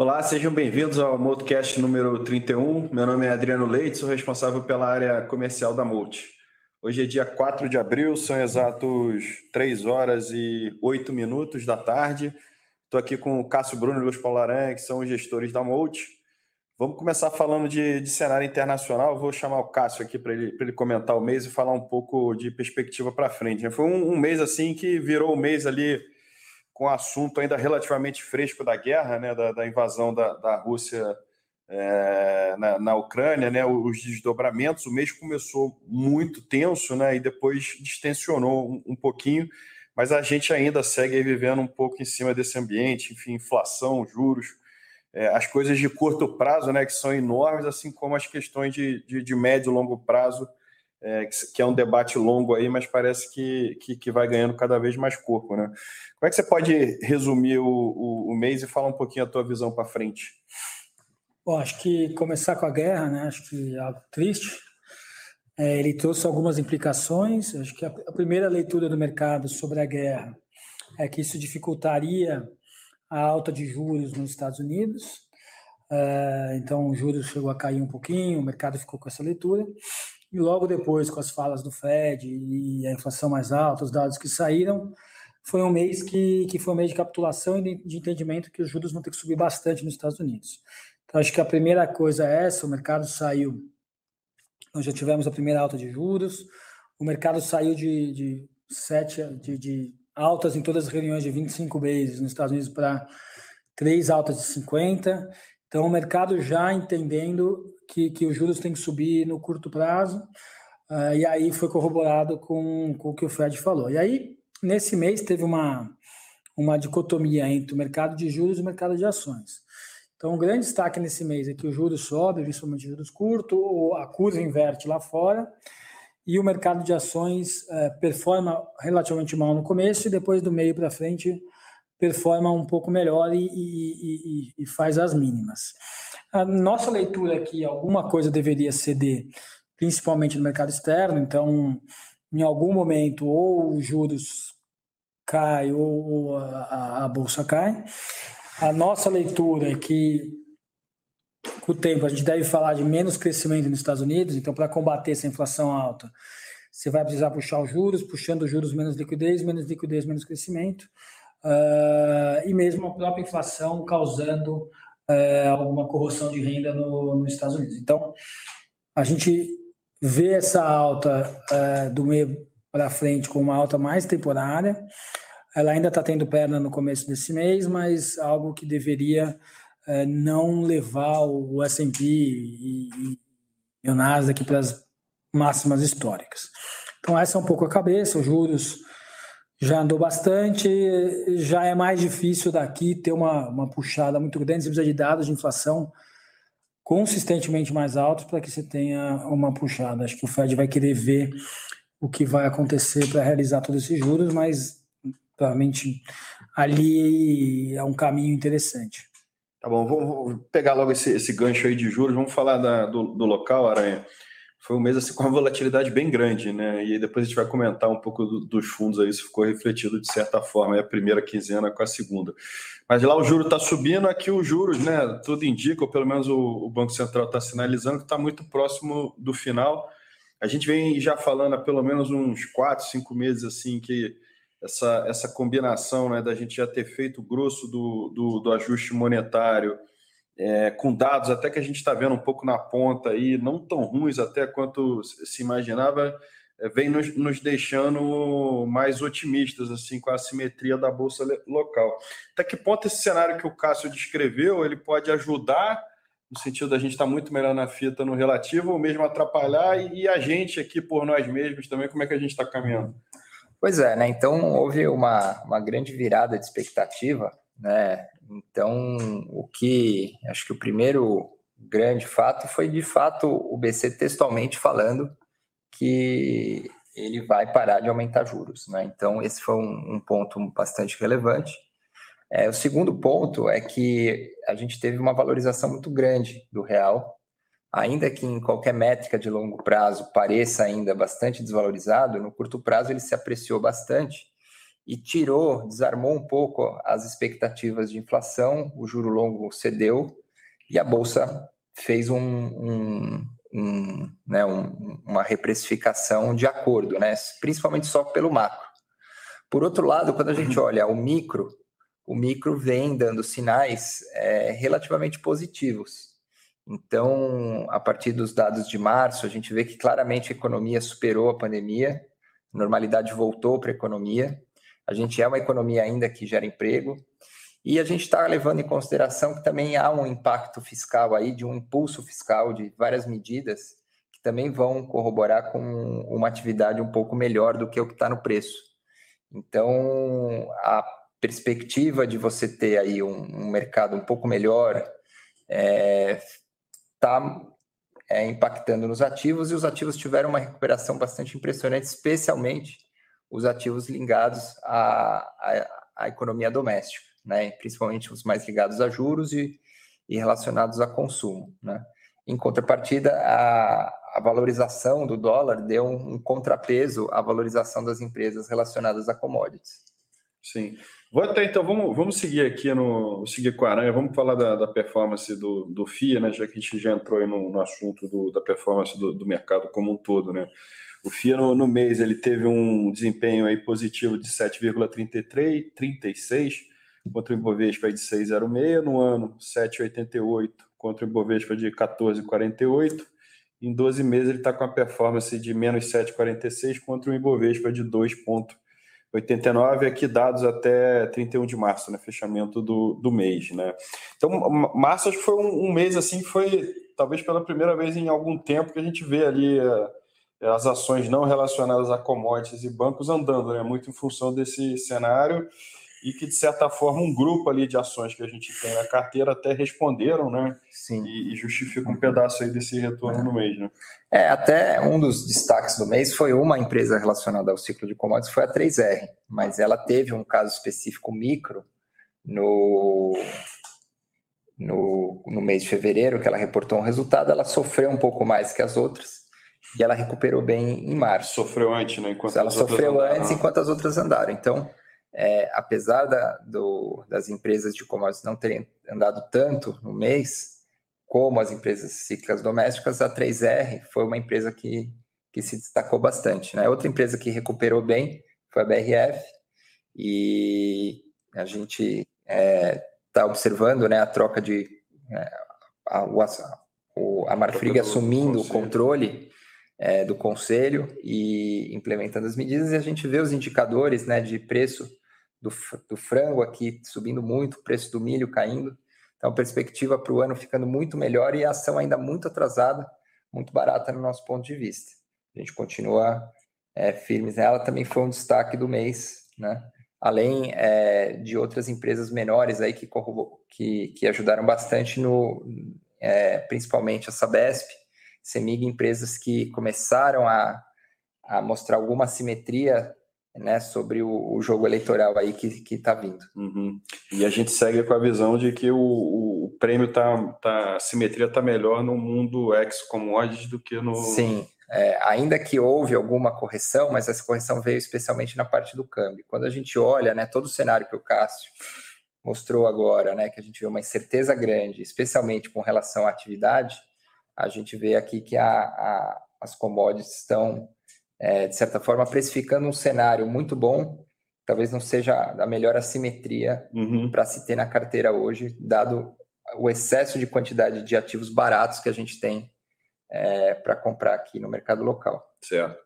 Olá, sejam bem-vindos ao Multicast número 31. Meu nome é Adriano Leite, sou responsável pela área comercial da Multi. Hoje é dia 4 de abril, são exatos 3 horas e 8 minutos da tarde. Estou aqui com o Cássio Bruno e Luiz Paulo que são os gestores da Multi. Vamos começar falando de, de cenário internacional. Vou chamar o Cássio aqui para ele, ele comentar o mês e falar um pouco de perspectiva para frente. Foi um, um mês assim que virou um mês ali com assunto ainda relativamente fresco da guerra, né, da, da invasão da, da Rússia é, na, na, Ucrânia, né, os desdobramentos. O mês começou muito tenso né, e depois distensionou um, um pouquinho, mas a gente ainda segue vivendo um pouco em cima desse ambiente, enfim, inflação, juros, é, as coisas de curto prazo, né, que são enormes, assim como as questões de, de, de médio e longo prazo, é, que é um debate longo aí, mas parece que, que, que, vai ganhando cada vez mais corpo, né? Como é que você pode resumir o, o, o mês e falar um pouquinho a tua visão para frente? Bom, acho que começar com a guerra, né? Acho que é algo triste. É, ele trouxe algumas implicações. Acho que a, a primeira leitura do mercado sobre a guerra é que isso dificultaria a alta de juros nos Estados Unidos. Uh, então, o juros chegou a cair um pouquinho, o mercado ficou com essa leitura. E logo depois, com as falas do Fed e a inflação mais alta, os dados que saíram, foi um mês que, que foi um mês de capitulação e de, entendimento que os juros vão ter que subir bastante nos Estados Unidos. Então, acho que a primeira coisa é essa: o mercado saiu. Nós já tivemos a primeira alta de juros, o mercado saiu de, de sete de, de altas em todas as reuniões de 25 vezes nos Estados Unidos para três altas de 50. Então, o mercado já entendendo que, que os juros têm que subir no curto prazo, uh, e aí foi corroborado com, com o que o Fed falou. E aí, nesse mês, teve uma, uma dicotomia entre o mercado de juros e o mercado de ações. Então, o grande destaque nesse mês é que o juros sobe, principalmente juros curtos, a curva inverte lá fora, e o mercado de ações uh, performa relativamente mal no começo e depois do meio para frente performa um pouco melhor e, e, e, e, faz as mínimas. A nossa leitura aqui, alguma coisa deveria ceder, principalmente no mercado externo, então, em algum momento, ou os juros cai ou a, a bolsa cai. A nossa leitura é que, o tempo, a gente deve falar de menos crescimento nos Estados Unidos, então, para combater essa inflação alta, você vai precisar puxar os juros, puxando os juros menos liquidez, menos liquidez, menos crescimento uh, e mesmo a própria inflação causando uh, alguma corroção de renda no, nos Estados Unidos. Então, a gente vê essa alta uh, do meio para frente como uma alta mais temporária. Ela ainda está tendo perna no começo desse mês, mas algo que deveria não levar o S&P e, e o Nasdaq para as máximas históricas. Então essa é um pouco a cabeça, os juros já andou bastante, já é mais difícil daqui ter uma, uma puxada muito grande, você precisa de dados de inflação consistentemente mais altos para que você tenha uma puxada. Acho que o Fed vai querer ver o que vai acontecer para realizar todos esses juros, mas provavelmente ali é um caminho interessante. Tá bom, vou, pegar logo esse, esse gancho aí de juros, vamos falar da, do, do local, Aranha foi um mês assim, com uma volatilidade bem grande, né? E depois a gente vai comentar um pouco do, dos fundos aí, se ficou refletido de certa forma, é a primeira quinzena com a segunda. Mas lá o juro está subindo, aqui os juros, né? Tudo indica, ou pelo menos o, o Banco Central está sinalizando que está muito próximo do final. A gente vem já falando há pelo menos uns quatro, cinco meses assim que essa, essa combinação né, da gente já ter feito o grosso do, do, do ajuste monetário é, com dados até que a gente está vendo um pouco na ponta aí, não tão ruins até quanto se imaginava, é, vem nos, nos, deixando mais otimistas assim com a simetria da bolsa local. Até que ponto esse cenário que o Cássio descreveu ele pode ajudar no sentido da gente estar tá muito melhor na fita no relativo ou mesmo atrapalhar e, e a gente aqui por nós mesmos também como é que a gente está caminhando? Pois é, né? Então houve uma, uma grande virada de expectativa, né? Então, o que acho que o primeiro grande fato foi de fato o BC textualmente falando que ele vai parar de aumentar juros. Né? Então, esse foi um, um ponto bastante relevante. É, o segundo ponto é que a gente teve uma valorização muito grande do real ainda que em qualquer métrica de longo prazo pareça ainda bastante desvalorizado, no curto prazo ele se apreciou bastante e tirou, desarmou um pouco as expectativas de inflação, o juro longo cedeu e a bolsa fez um, um, um, né, um, uma reprecificação de acordo, né, principalmente só pelo macro. Por outro lado, quando a gente uhum. olha o micro, o micro vem dando sinais é, relativamente positivos. Então, a partir dos dados de março, a gente vê que claramente a economia superou a pandemia, a normalidade voltou para a economia. A gente é uma economia ainda que gera emprego, e a gente está levando em consideração que também há um impacto fiscal aí, de um impulso fiscal de várias medidas que também vão corroborar com uma atividade um pouco melhor do que o que está no preço. Então, a perspectiva de você ter aí um, um mercado um pouco melhor é, tá, é, impactando nos ativos e os ativos tiveram uma recuperação bastante impressionante, especialmente os ativos ligados à, à, à economia doméstica né? principalmente os mais ligados a juros e, e relacionados a consumo. Né? Em contrapartida, a, a valorização do dólar deu um, um, contrapeso à valorização das empresas relacionadas a commodities. Sim. Vou até então, vamos, vamos seguir aqui no seguir com a Aranha, vamos falar da, da performance do, do FIA, né? Já que a gente já entrou no, no assunto do, da performance do, do mercado como um todo, né? O FIA no, no mês ele teve um desempenho aí positivo de 7,33, 36, contra o Ibovespa de 6,06, no ano 7,88 contra o Ibovespa de 14,48. Em 12 meses ele está com a performance de menos 7,46 contra o Ibovespa de 2,89, aqui dados até 31 de março, né, fechamento do, do mês. Né? Então, março acho que foi um, um mês assim foi talvez pela primeira vez em algum tempo que a gente vê ali uh, as ações não relacionadas a commodities e bancos andando, né, muito em função desse cenário e que, de certa forma, um grupo ali de ações que a gente tem na carteira até responderam, né? Sim. E, e justifica um pedaço aí desse retorno é. no mês, né? É, até um dos destaques do mês foi uma empresa relacionada ao ciclo de commodities, foi a 3R, mas ela teve um caso específico micro no, no, no mês de fevereiro, que ela reportou um resultado, ela sofreu um pouco mais que as outras, e ela recuperou bem em março. Sofreu antes, né? Enquanto ela sofreu antes enquanto as outras andaram. Então, é, apesar da, do, das empresas de commodities não terem andado tanto no mês, como as empresas cíclicas domésticas, a 3R foi uma empresa que, que se destacou bastante. Né? Outra empresa que recuperou bem foi a BRF, e a gente está é, tá observando né, a troca de. É, a, a, a Marfrig assumindo o controle é, do conselho e implementando as medidas, e a gente vê os indicadores né, de preço do, do frango aqui subindo muito, o preço do milho caindo. Então, perspectiva para o ano ficando muito melhor e a ação ainda muito atrasada, muito barata no nosso ponto de vista. A gente continua é, firmes nela, também foi um destaque do mês, né? Além é, de outras empresas menores aí que, que, que ajudaram bastante no, é, principalmente a Sabesp, Semig, empresas que começaram a, a mostrar alguma simetria né, sobre o, o, jogo eleitoral aí que está vindo. Uhum. E a gente segue com a visão de que o, o prêmio tá, tá, a simetria está melhor no mundo ex-commodities do que no. Sim, é, ainda que houve alguma correção, mas essa correção veio especialmente na parte do câmbio. Quando a gente olha, né, todo o cenário que o Cássio mostrou agora, né, que a gente vê uma incerteza grande, especialmente com relação à atividade, a gente vê aqui que a, a, as commodities estão é, de certa forma, precificando um cenário muito bom, talvez não seja a melhor assimetria uhum. para se ter na carteira hoje, dado o excesso de quantidade de ativos baratos que a gente tem é, para comprar aqui no mercado local. Certo.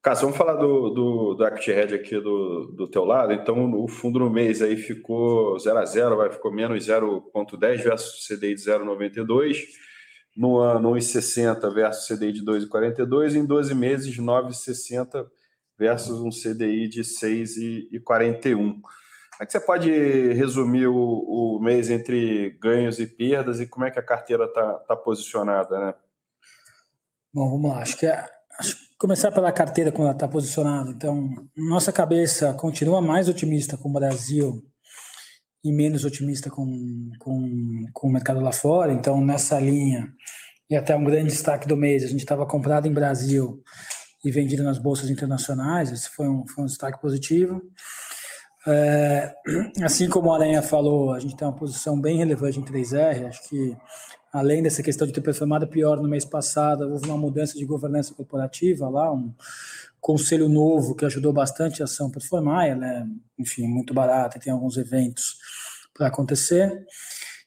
Cássio, vamos falar do, do, do Hedge aqui do, do teu lado. Então, o fundo no mês aí ficou 0 a 0, vai ficou menos 0,10 versus CDI de 0,92 no ano 1,60 versus CDI de 2,42, em 12 meses 9,60 versus um CDI de 6,41. Como é que você pode resumir o, o, mês entre ganhos e perdas e como é que a carteira está tá posicionada, né? Bom, vamos lá. Acho que, é, acho que começar pela carteira como ela está posicionada. Então, nossa cabeça continua mais otimista com o Brasil e menos otimista com, com, com o mercado lá fora. Então, nessa linha, e até um grande destaque do mês, a gente estava comprado em Brasil e vendido nas bolsas internacionais, esse foi um, foi um destaque positivo. É, assim como a Aranha falou, a gente tem uma posição bem relevante em 3R, acho que além dessa questão de ter performado pior no mês passado, houve uma mudança de governança corporativa lá, um conselho novo que ajudou bastante a ação performar, ela é, enfim, muito barata e tem alguns eventos para acontecer.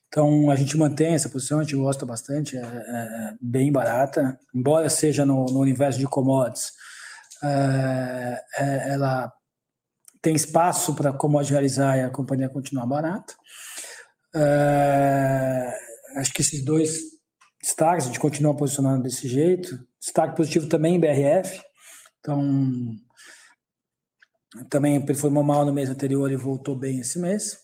Então, a gente mantém essa posição, a gente gosta bastante, é, é, é bem barata, embora seja no, no universo de commodities, é, é ela tem espaço para commodity realizar e a companhia continuar barata. É, acho que esses dois destaques, a gente continua posicionando desse jeito. Destaque positivo também em BRF, então também performou mal no mês anterior e voltou bem esse mês.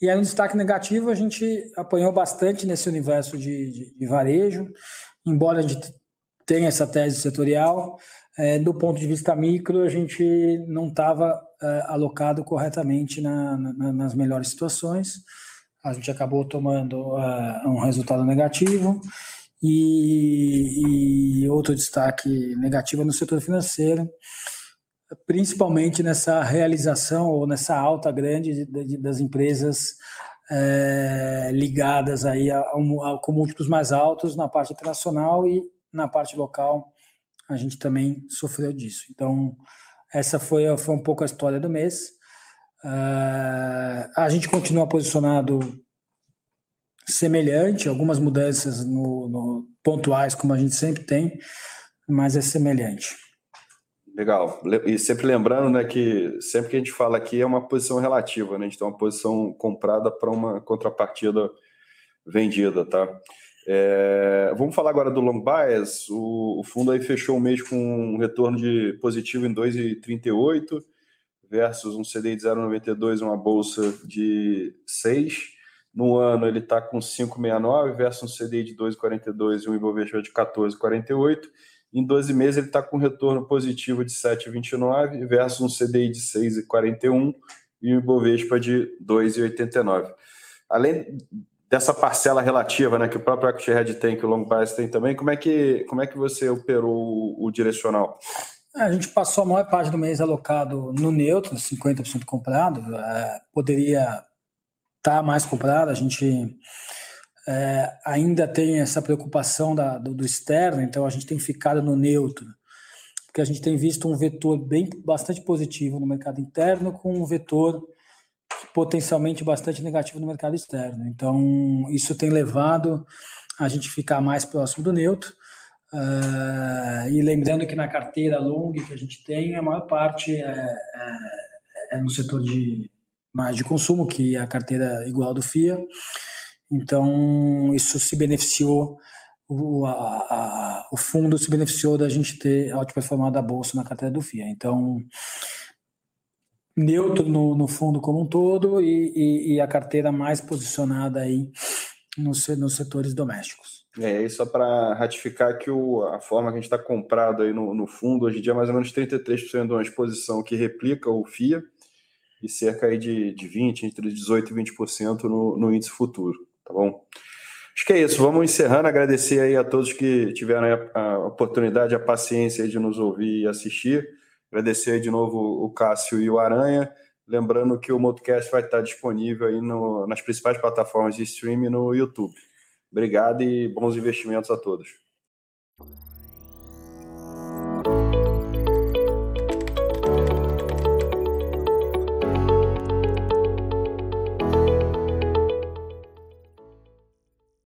E aí, um destaque negativo, a gente apanhou bastante nesse universo de, de, de varejo, embora a gente tenha essa tese setorial, é, do ponto de vista micro, a gente não estava é, alocado corretamente na, na, nas melhores situações. A gente acabou tomando é, um resultado negativo. E, e outro destaque negativo é no setor financeiro, principalmente nessa realização ou nessa alta grande das empresas é, ligadas aí a, a, com múltiplos mais altos na parte internacional e na parte local a gente também sofreu disso. Então essa foi, foi um pouco a história do mês. Uh, a gente continua posicionado semelhante, algumas mudanças no, no pontuais como a gente sempre tem, mas é semelhante. Legal. E sempre lembrando né, que sempre que a gente fala aqui é uma posição relativa, né? a gente tem uma posição comprada para uma contrapartida vendida, tá? É, vamos falar agora do long bias. O, o, fundo aí fechou o mês com um retorno de positivo em 2,38 versus um CDI de 0,92 uma bolsa de 6. No ano ele está com 5,69 versus um CDI de 2,42 e um Ibovespa de 14,48 em 12 meses, ele está com retorno positivo de 7,29 versus um CDI de 6,41 e o Ibovespa de 2,89. Além dessa parcela relativa né, que o próprio Equity Red tem, que o Long Bias tem também, como é que, como é que você operou o, direcional? A gente passou a maior parte do mês alocado no neutro, 50% comprado. É, poderia estar tá mais comprado, a gente é, ainda tem essa preocupação da, do, do, externo, então a gente tem ficado no neutro, porque a gente tem visto um vetor bem bastante positivo no mercado interno com um vetor potencialmente bastante negativo no mercado externo. Então isso tem levado a gente ficar mais próximo do neutro. Uh, e lembrando que na carteira long que a gente tem, a maior parte é, é, é no setor de mais de consumo, que é a carteira igual do FIA. Então, isso se beneficiou, o, a, a, o fundo se beneficiou da gente ter outperformado a bolsa na carteira do FIA. Então, neutro no, no fundo como um todo e, e, e, a carteira mais posicionada aí nos, nos setores domésticos. É, e só para ratificar que o, a forma que a gente está comprado aí no, no fundo, hoje em dia é mais ou menos 33% de uma exposição que replica o FIA e cerca aí de, de 20%, entre 18% e 20% no, no índice futuro tá bom? Acho que é isso. Vamos encerrando. Agradecer aí a todos que tiveram a oportunidade, a paciência de nos ouvir e assistir. Agradecer de novo o Cássio e o Aranha. Lembrando que o Motocast vai estar disponível aí no, nas principais plataformas de streaming no YouTube. Obrigado e bons investimentos a todos.